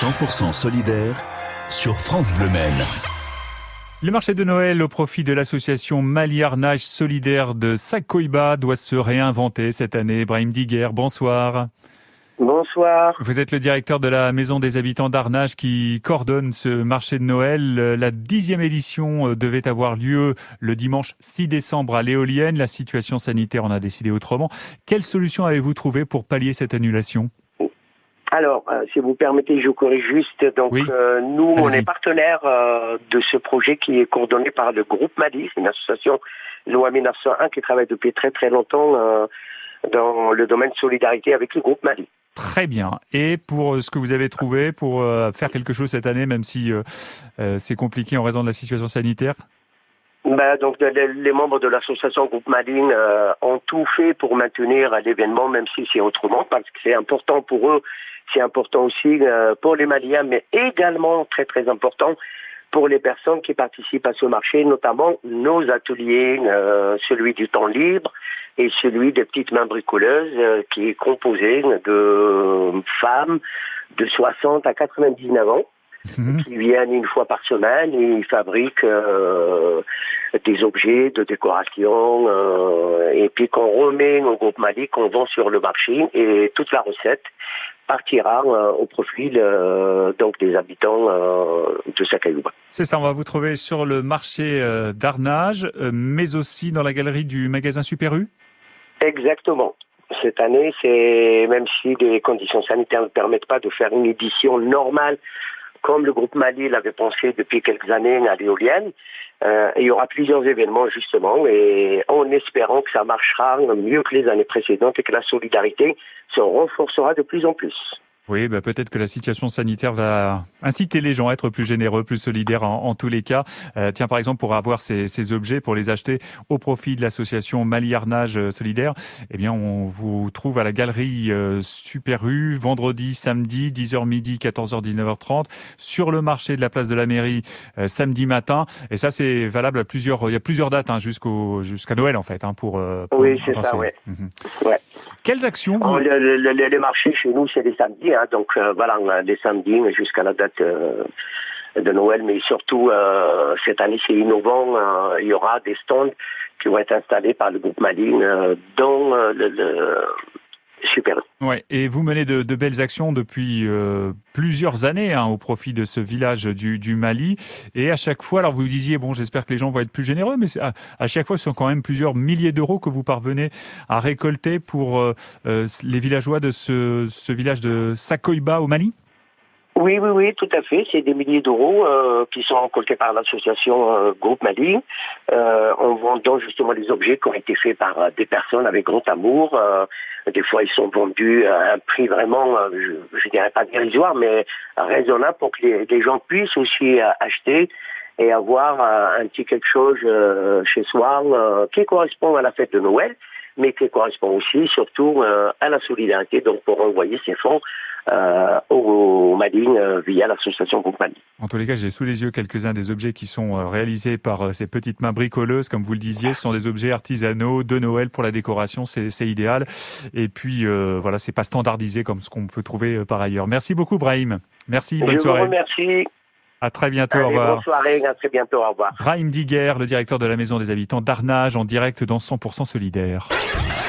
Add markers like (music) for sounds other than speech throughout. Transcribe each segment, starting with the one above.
100% solidaire sur France Bleu Maine. Le marché de Noël au profit de l'association Maliarnage solidaire de Sakoiba doit se réinventer cette année. Brahim Diguer, bonsoir. Bonsoir. Vous êtes le directeur de la Maison des habitants d'Arnage qui coordonne ce marché de Noël. La dixième édition euh, devait avoir lieu le dimanche 6 décembre à l'éolienne. La situation sanitaire en a décidé autrement. Quelle solution avez-vous trouvé pour pallier cette annulation? Alors, euh, si vous permettez, je corrige juste. Donc, Oui. euh, nous, on est partenaire euh, de ce projet qui est coordonné par le groupe Mali, c'est une association loi 1901 qui travaille depuis très très longtemps euh, dans le domaine de solidarité avec le groupe Mali. Très bien. Et pour euh, ce que vous avez trouvé, pour euh, faire quelque chose cette année, même si euh, euh, c'est compliqué en raison de la situation sanitaire? Ben, donc, les membres de l'association Groupe Maline euh, ont tout fait pour maintenir l'événement, même si c'est autrement, parce que c'est important pour eux, c'est important aussi euh, pour les Maliens, mais également très très important pour les personnes qui participent à ce marché, notamment nos ateliers, euh, celui du temps libre et celui des petites mains bricoleuses, euh, qui est composé de femmes de 60 à 99 ans Mhm. qui viennent une fois par semaine et ils fabriquent euh, des objets de décoration euh, et puis qu'on remet au groupe Mali, qu'on vend sur le marché et toute la recette partira euh, au profit euh, donc des habitants de Sakayouba. C'est ça, on va vous trouver sur le marché d'Arnage, mais aussi dans la galerie du magasin Super U. Exactement. Cette année, c'est même si les conditions sanitaires ne permettent pas de faire une édition normale comme le groupe Mali l'avait pensé depuis quelques années à l'éolienne, euh, il y aura plusieurs événements justement et en espérant que ça marchera mieux que les années précédentes et que la solidarité se renforcera de plus en plus. Oui, bah peut-être que la situation sanitaire va inciter les gens à être plus généreux, plus solidaires en, en tous les cas. Euh, tiens, par exemple, pour avoir ces, ces objets, pour les acheter au profit de l'association Mali Arnage euh, Solidaire, eh bien, on vous trouve à la galerie euh, Super U, vendredi, samedi, 10h midi, 14h, 19h30, sur le marché de la place de la mairie, euh, samedi matin. Et ça, c'est valable à plusieurs, il y a plusieurs dates, hein, jusqu'au, jusqu'à Noël, en fait, hein, pour, pour Oui, c'est ça, ouais. Mhm. Ouais. Quelles actions vous... Oh, le, le- le- les marchés chez nous, c'est les samedis, hein, donc euh, voilà, on a les samedis jusqu'à la date euh, de Noël, mais surtout euh, cette année c'est innovant, il y aura des stands qui vont être installés par le groupe Maline le Super. Ouais, et vous menez de, belles actions depuis euh, plusieurs années hein, au profit de ce village du, Mali. Et à chaque fois, alors vous disiez, bon, j'espère que les gens vont être plus généreux, mais à, chaque fois, ce sont quand même plusieurs milliers d'euros que vous parvenez à récolter pour euh, euh, les villageois de ce village de Sakoiba au Mali? Oui, oui, oui, tout à fait. C'est des milliers d'euros euh, qui sont récoltés par l'association euh, Groupe Mali euh, en vendant justement les objets qui ont été faits par euh, des personnes avec grand amour. Euh, des fois, ils sont vendus à un prix vraiment, euh, je, je dirais pas dérisoire, mais raisonnable pour que les, les gens puissent aussi acheter et avoir un petit quelque chose chez soi qui correspond à la fête de Noël, mais qui correspond aussi surtout à la solidarité, donc pour envoyer ces fonds au Mali euh, via l'association Groupe Mali. En tous les cas, j'ai sous les yeux quelques-uns des objets qui sont euh, réalisés par euh, ces petites mains bricoleuses, comme vous le disiez. Ce sont des objets artisanaux de Noël pour la décoration, c'est c'est idéal. Et puis euh, voilà, c'est pas standardisé comme ce qu'on peut trouver euh, par ailleurs. Merci beaucoup, Brahim. Merci, bonne Je vous soirée. remercie. À très bientôt. au revoir. bonne soirée, à très bientôt, au revoir. Brahim Diguer, le directeur de la Maison des Habitants d'Arnage, en direct dans 100% Solidaire.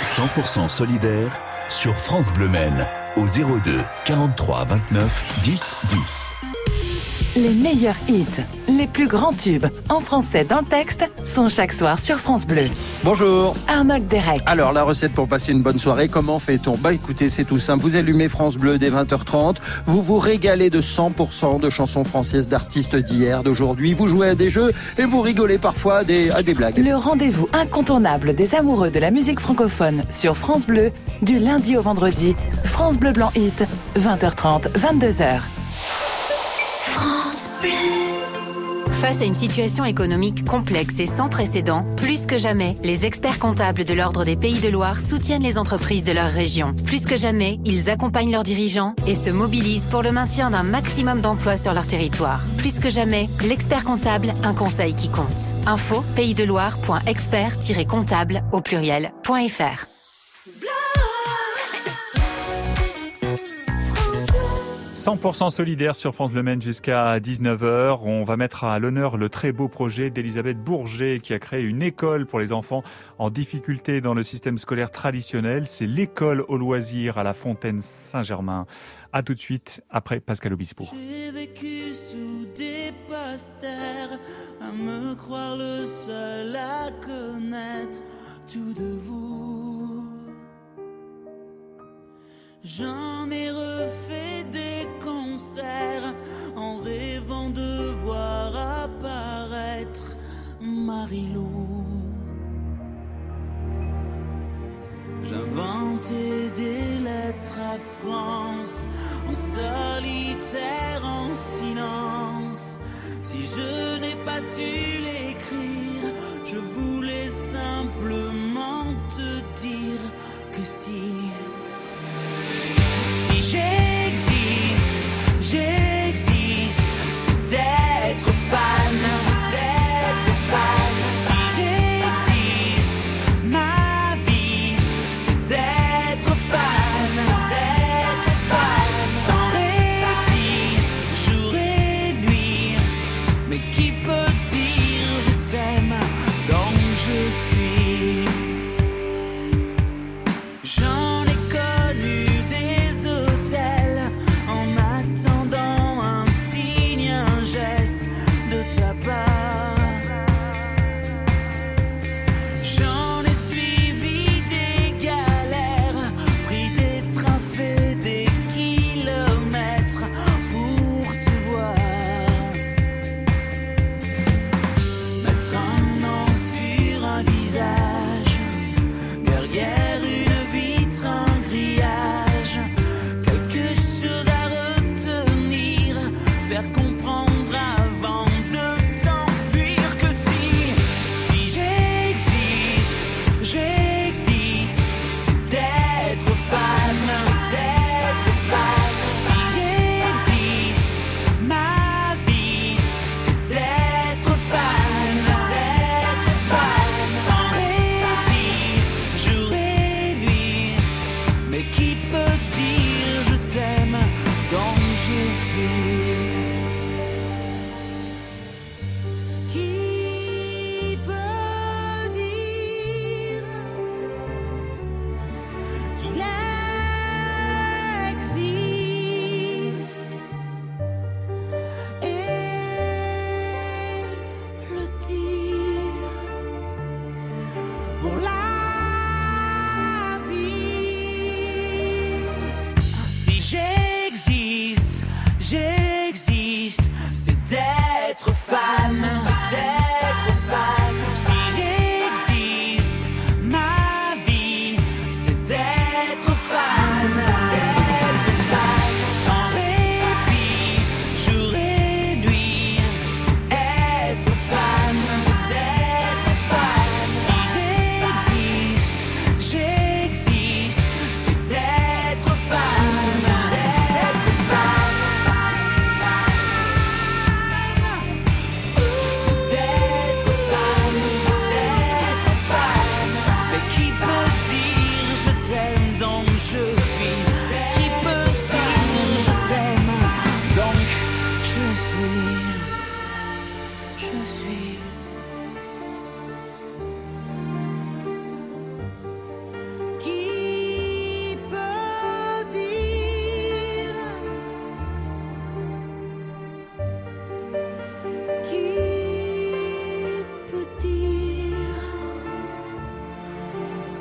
100% solidaire sur France Bleu Maine au 02 43 29 10 10. Les meilleurs hits, les plus grands tubes, en français dans le texte, sont chaque soir sur France Bleu. Bonjour. Arnold Derek. Alors, la recette pour passer une bonne soirée, comment fait-on? Bah écoutez, c'est tout simple. Vous allumez France Bleu dès 20h30. Vous vous régalez de 100% de chansons françaises d'artistes d'hier, d'aujourd'hui. Vous jouez à des jeux et vous rigolez parfois à des, à des blagues. Le rendez-vous incontournable des amoureux de la musique francophone sur France Bleu, du lundi au vendredi. France Bleu Blanc Hit, 20h30, 22h. Face à une situation économique complexe et sans précédent, plus que jamais, les experts comptables de l'Ordre des Pays de Loire soutiennent les entreprises de leur région. Plus que jamais, ils accompagnent leurs dirigeants et se mobilisent pour le maintien d'un maximum d'emplois sur leur territoire. Plus que jamais, l'expert comptable, un conseil qui compte. Info paysdeloire.expert-comptable au pluriel.fr. 100% solidaire sur France Le Maine jusqu'à 19h. On va mettre à l'honneur le très beau projet d'Elisabeth Bourget qui a créé une école pour les enfants en difficulté dans le système scolaire traditionnel. C'est l'école au loisir à la Fontaine Saint-Germain. À tout de suite après Pascal Obispo. J'ai vécu sous des posters à me croire le seul à connaître tout de vous. J'en ai refait 的路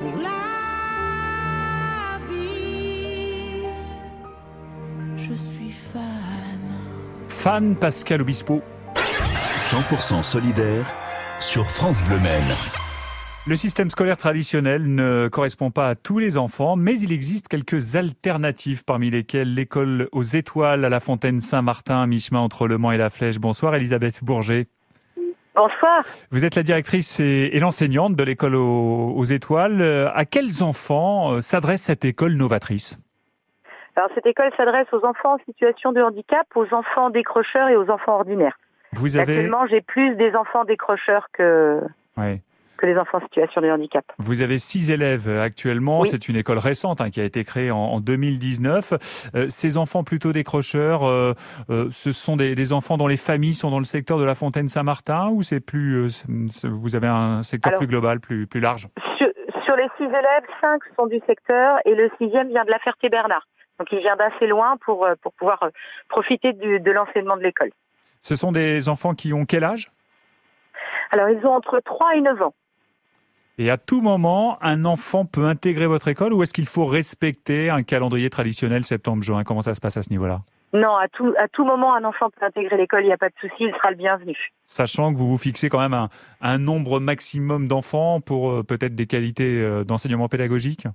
pour la vie Je suis fan. Fan Pascal Obispo. 100% solidaire sur France Bleu Maine. Le système scolaire traditionnel ne correspond pas à tous les enfants, mais il existe quelques alternatives parmi lesquelles l'école aux étoiles à la Fontaine Saint-Martin, à mi-chemin entre Le Mans et la Flèche. Bonsoir Elisabeth Bourget. Bonsoir. Vous êtes la directrice et, et l'enseignante de l'école aux, aux étoiles. Euh, À quels enfants euh, s'adresse cette école novatrice? Alors cette école s'adresse aux enfants en situation de handicap, aux enfants décrocheurs et aux enfants ordinaires. Vous avez... Actuellement, j'ai plus des enfants décrocheurs que Ouais. Que les enfants en situation de handicap. Vous avez six élèves euh, actuellement. Oui. C'est une école récente hein, qui a été créée en, en 2019. Euh, ces enfants plutôt décrocheurs, euh, euh, ce sont des, des enfants dont les familles sont dans le secteur de la Fontaine-Saint-Martin ou c'est plus, vous avez un secteur Alors- plus global, plus, plus large? Sur, sur les six élèves, cinq sont du secteur et le sixième vient de la Ferté-Bernard. Donc il vient d'assez loin pour, pour pouvoir profiter du- de l'enseignement de l'école. Ce sont des enfants qui ont quel âge? Alors ils ont entre 3 et 9 ans. Et à tout moment, un enfant peut intégrer votre école ou est-ce qu'il faut respecter un calendrier traditionnel septembre-juin? Comment ça se passe à ce niveau-là? Non, à tout, à tout moment, un enfant peut intégrer l'école, il n'y a pas de souci, il sera le bienvenu. Sachant que vous vous fixez quand même un, un nombre maximum d'enfants pour euh, peut-être des qualités euh, d'enseignement pédagogique?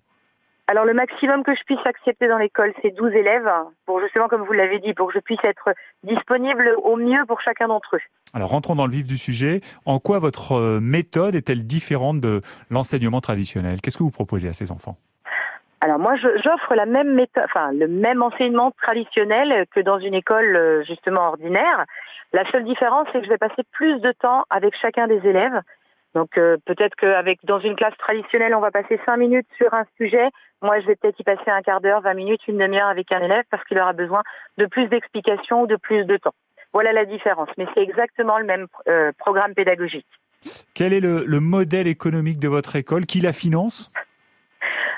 Alors le maximum que je puisse accepter dans l'école, c'est 12 élèves, pour justement, comme vous l'avez dit, pour que je puisse être disponible au mieux pour chacun d'entre eux. Alors rentrons dans le vif du sujet. En quoi votre euh, méthode est-elle différente de l'enseignement traditionnel? Qu'est-ce que vous proposez à ces enfants? Alors moi, j'offre la même méthode, enfin le même enseignement traditionnel que dans une école euh, justement ordinaire. La seule différence, c'est que je vais passer plus de temps avec chacun des élèves. Donc euh, peut-être qu'avec dans une classe traditionnelle, on va passer cinq minutes sur un sujet. Moi, je vais peut-être y passer un quart d'heure, 20 minutes, une demi-heure avec un élève parce qu'il aura besoin de plus d'explications ou de plus de temps. Voilà la différence. Mais c'est exactement le même euh, programme pédagogique. Quel est le, le modèle économique de votre école Qui la finance?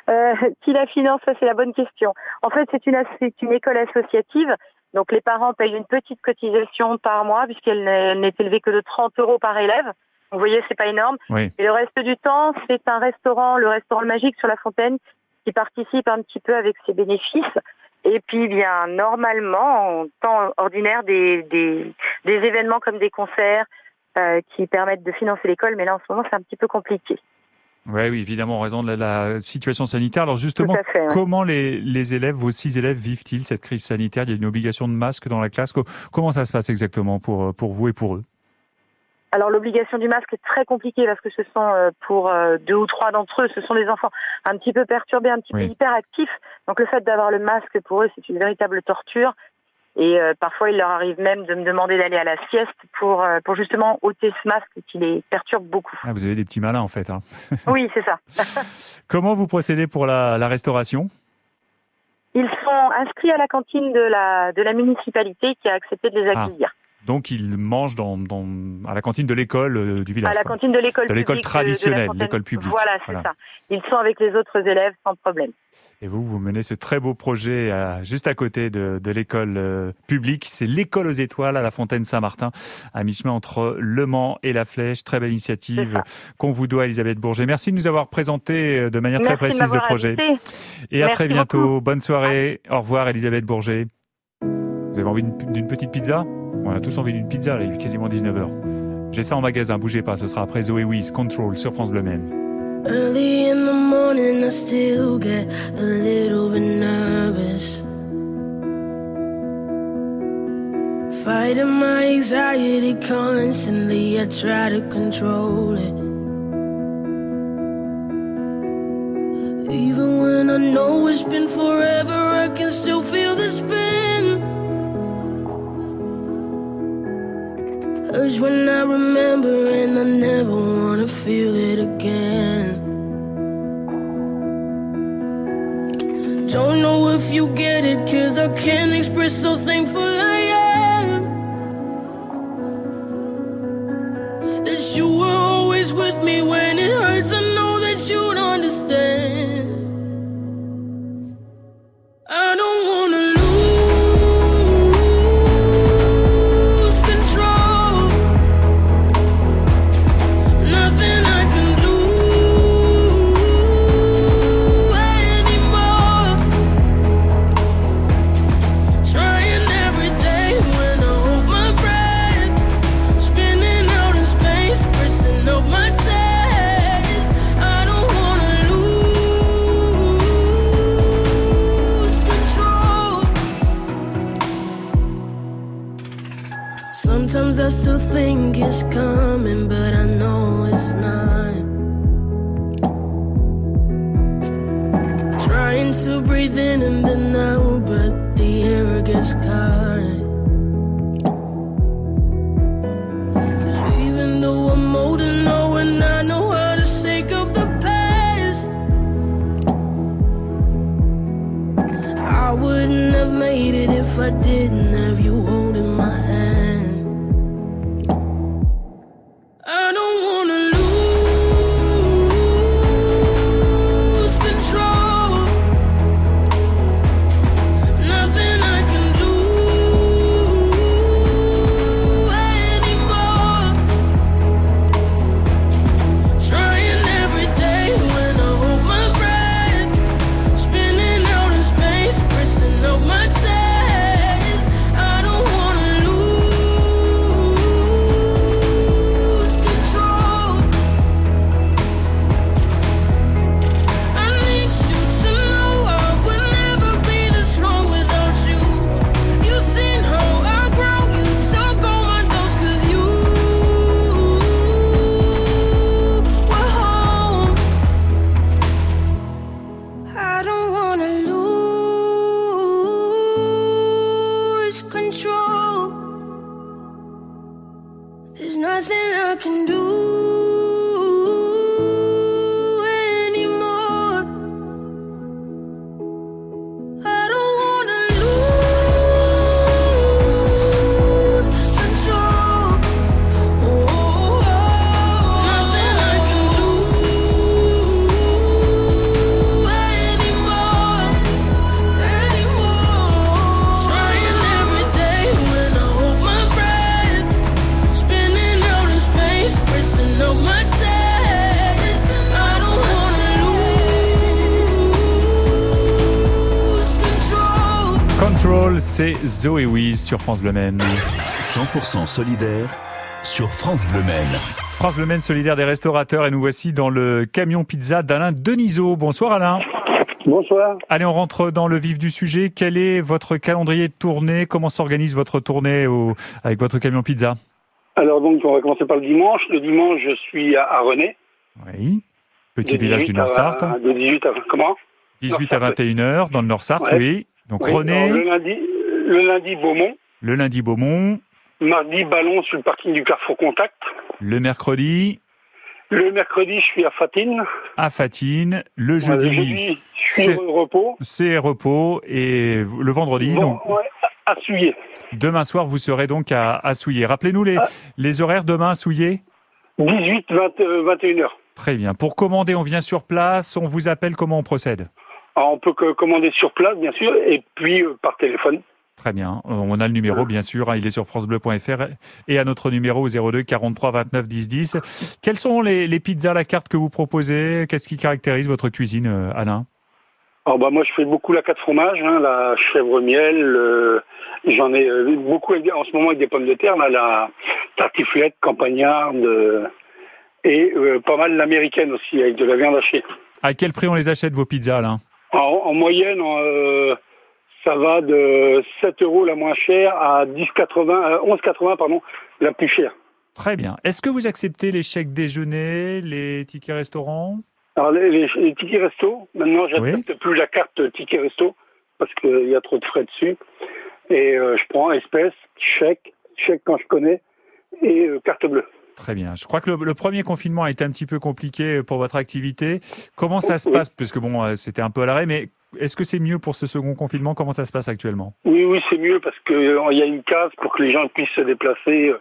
Euh, (laughs) qui la finance? Ça, c'est la bonne question. En fait, c'est une, école associative. Donc, les parents payent une petite cotisation par mois, puisqu'elle n'est elle n'est élevée que de 30 euros par élève. Vous voyez, c'est pas énorme. Oui. Et le reste du temps, c'est un restaurant, le restaurant Le Magique sur la Fontaine, qui participe un petit peu avec ses bénéfices. Et puis, bien, normalement, en temps ordinaire, des, des, des événements comme des concerts euh, qui permettent de financer l'école. Mais là, en ce moment, c'est un petit peu compliqué. Ouais, oui, évidemment, en raison de la, la situation sanitaire. Alors justement, fait, ouais. comment les, les élèves, vos six élèves, vivent-ils cette crise sanitaire? Il y a une obligation de masque dans la classe. Co- Comment ça se passe exactement pour, pour vous et pour eux? Alors l'obligation du masque est très compliquée parce que ce sont euh, pour euh, deux ou trois d'entre eux, ce sont des enfants un petit peu perturbés, un petit Oui. peu hyperactifs. Donc le fait d'avoir le masque pour eux, c'est une véritable torture. Et euh, parfois, il leur arrive même de me demander d'aller à la sieste pour, euh, pour justement ôter ce masque qui les perturbe beaucoup. ah, Vous avez des petits malins en fait. Hein. (laughs) Oui, c'est ça. (laughs) Comment vous procédez pour la, la restauration? Ils sont inscrits à la cantine de la, de la municipalité qui a accepté de les Ah, accueillir. Donc ils mangent dans, dans, à la cantine de l'école euh, du village. à la quoi. cantine de l'école De l'école la traditionnelle, l'école publique. Voilà, c'est Voilà. ça. Ils sont avec les autres élèves sans problème. Et vous, vous menez ce très beau projet euh, juste à côté de, de l'école euh, publique. C'est l'école aux étoiles à la Fontaine Saint-Martin, à mi-chemin entre Le Mans et La Flèche. Très belle initiative qu'on vous doit, Elisabeth Bourget. Merci de nous avoir présenté euh, de manière très Merci précise le projet. invité. Et à très bientôt. beaucoup. Bonne soirée. Au revoir, Elisabeth Bourget. Vous avez envie d'une petite pizza? On a tous envie d'une pizza, là, il est quasiment 19h. J'ai ça en magasin, bougez pas, ce sera après Zoé Wiz, Control sur France Bleu Maine. Early in the morning, I still get a little bit nervous. Fighting my anxiety constantly, I try to control it. Even when I know it's been forever, I can still feel the spin. Urge when I remember, and I never wanna feel it again. Don't know if you get it, cause I can't express so thankful I am. That you were always with me when trying to breathe in and then now, but the air gets caught. Cause even though I'm old and old and I know how to shake off the past, I wouldn't have made it if I didn't. C'est Zoé Wiz sur France Bleu Maine. 100% solidaire sur France Bleu Maine. France Bleu Maine solidaire des restaurateurs et nous voici dans le camion pizza d'Alain Denisot. Bonsoir Alain. Bonsoir. Allez, on rentre dans le vif du sujet. Quel est votre calendrier de tournée? Comment s'organise votre tournée au- avec votre camion pizza? Alors donc on va commencer par le dimanche. Le dimanche je suis à, à René. Oui. Petit village 18 du Nord-Sarthe. De 18 à comment? 18 à 21h dans le Nord-Sarthe, Ouais. oui. Donc Oui, René, alors, le lundi, le lundi Beaumont. le lundi Beaumont, Mardi Ballon sur le parking du Carrefour Contact. le mercredi Le mercredi je suis à Fatine. à Fatine, le jeudi, le jeudi je suis c'est- au repos. c'est repos et le vendredi, Bon, donc ouais, à Souillé. demain soir, vous serez donc à, à Souillé. Rappelez-nous les, Ah. les horaires demain à Souillé 18 20, euh, 21 heures. Très bien. Pour commander, on vient sur place, on vous appelle, comment on procède? Alors, on peut commander sur place bien sûr et puis euh, par téléphone. Très bien. Euh, On a le numéro, bien sûr. hein, il est sur francebleu.fr et à notre numéro au 02 43 29 10 10. Quelles sont les, les pizzas à la carte que vous proposez? Qu'est-ce qui caractérise votre cuisine, euh, Alain? Alors bah moi je fais beaucoup la quatre fromage, hein, la chèvre miel. euh, J'en ai euh, beaucoup en ce moment avec des pommes de terre, là, la tartiflette, campagnarde euh, et euh, pas mal l'américaine aussi avec de la viande hachée. À quel prix on les achète, vos pizzas, Alain? En, en moyenne, en, ça va de 7 euros la moins chère à 10,80, euh, 11,80 pardon, la plus chère. Très bien. Est-ce que vous acceptez les chèques déjeuner, les tickets restaurants? Alors les, les- les tickets resto, maintenant j'accepte plus la carte ticket resto parce qu'il y a trop de frais dessus. Et euh, je prends espèces, chèque, chèque quand je connais et euh, carte bleue. Très bien. Je crois que le, le premier confinement a été un petit peu compliqué pour votre activité. Comment ça se passe? Parce que bon, euh, c'était un peu à l'arrêt, mais est-ce que c'est mieux pour ce second confinement? Comment ça se passe actuellement? Oui, oui, c'est mieux parce que euh, y a une case pour que les gens puissent se déplacer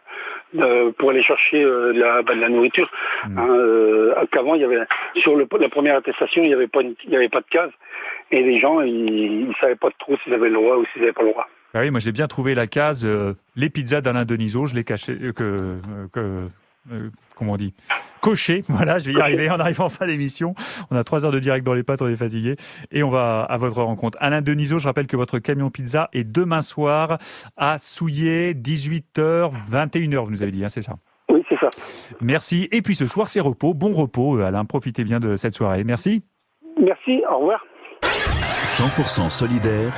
euh, pour aller chercher euh, de, la, bah, de la nourriture. Mm. Hein, euh, Qu'avant, il y avait sur le, la première attestation, il n'y avait pas, avait de case et les gens, ils, ils savaient pas trop s'ils avaient le droit ou s'ils n'avaient pas le droit. Bah oui, moi j'ai bien trouvé la case les pizzas d'Alain Denisot, je l'ai caché que que euh, comment on dit coché. (laughs) Voilà, je vais y arriver en arrivant en fin d'émission. On a trois heures de direct dans les pattes, on est fatigué et on va à votre rencontre. Alain Denisot, je rappelle que votre camion pizza est demain soir à Souillé, 18h, 21h, vous nous avez dit, hein, c'est ça. Oui, c'est ça. Merci. Et puis ce soir, c'est repos. Bon repos, euh, Alain. Profitez bien de cette soirée. Merci. Merci, au revoir. 100% solidaire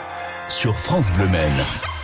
sur France Bleu Maine.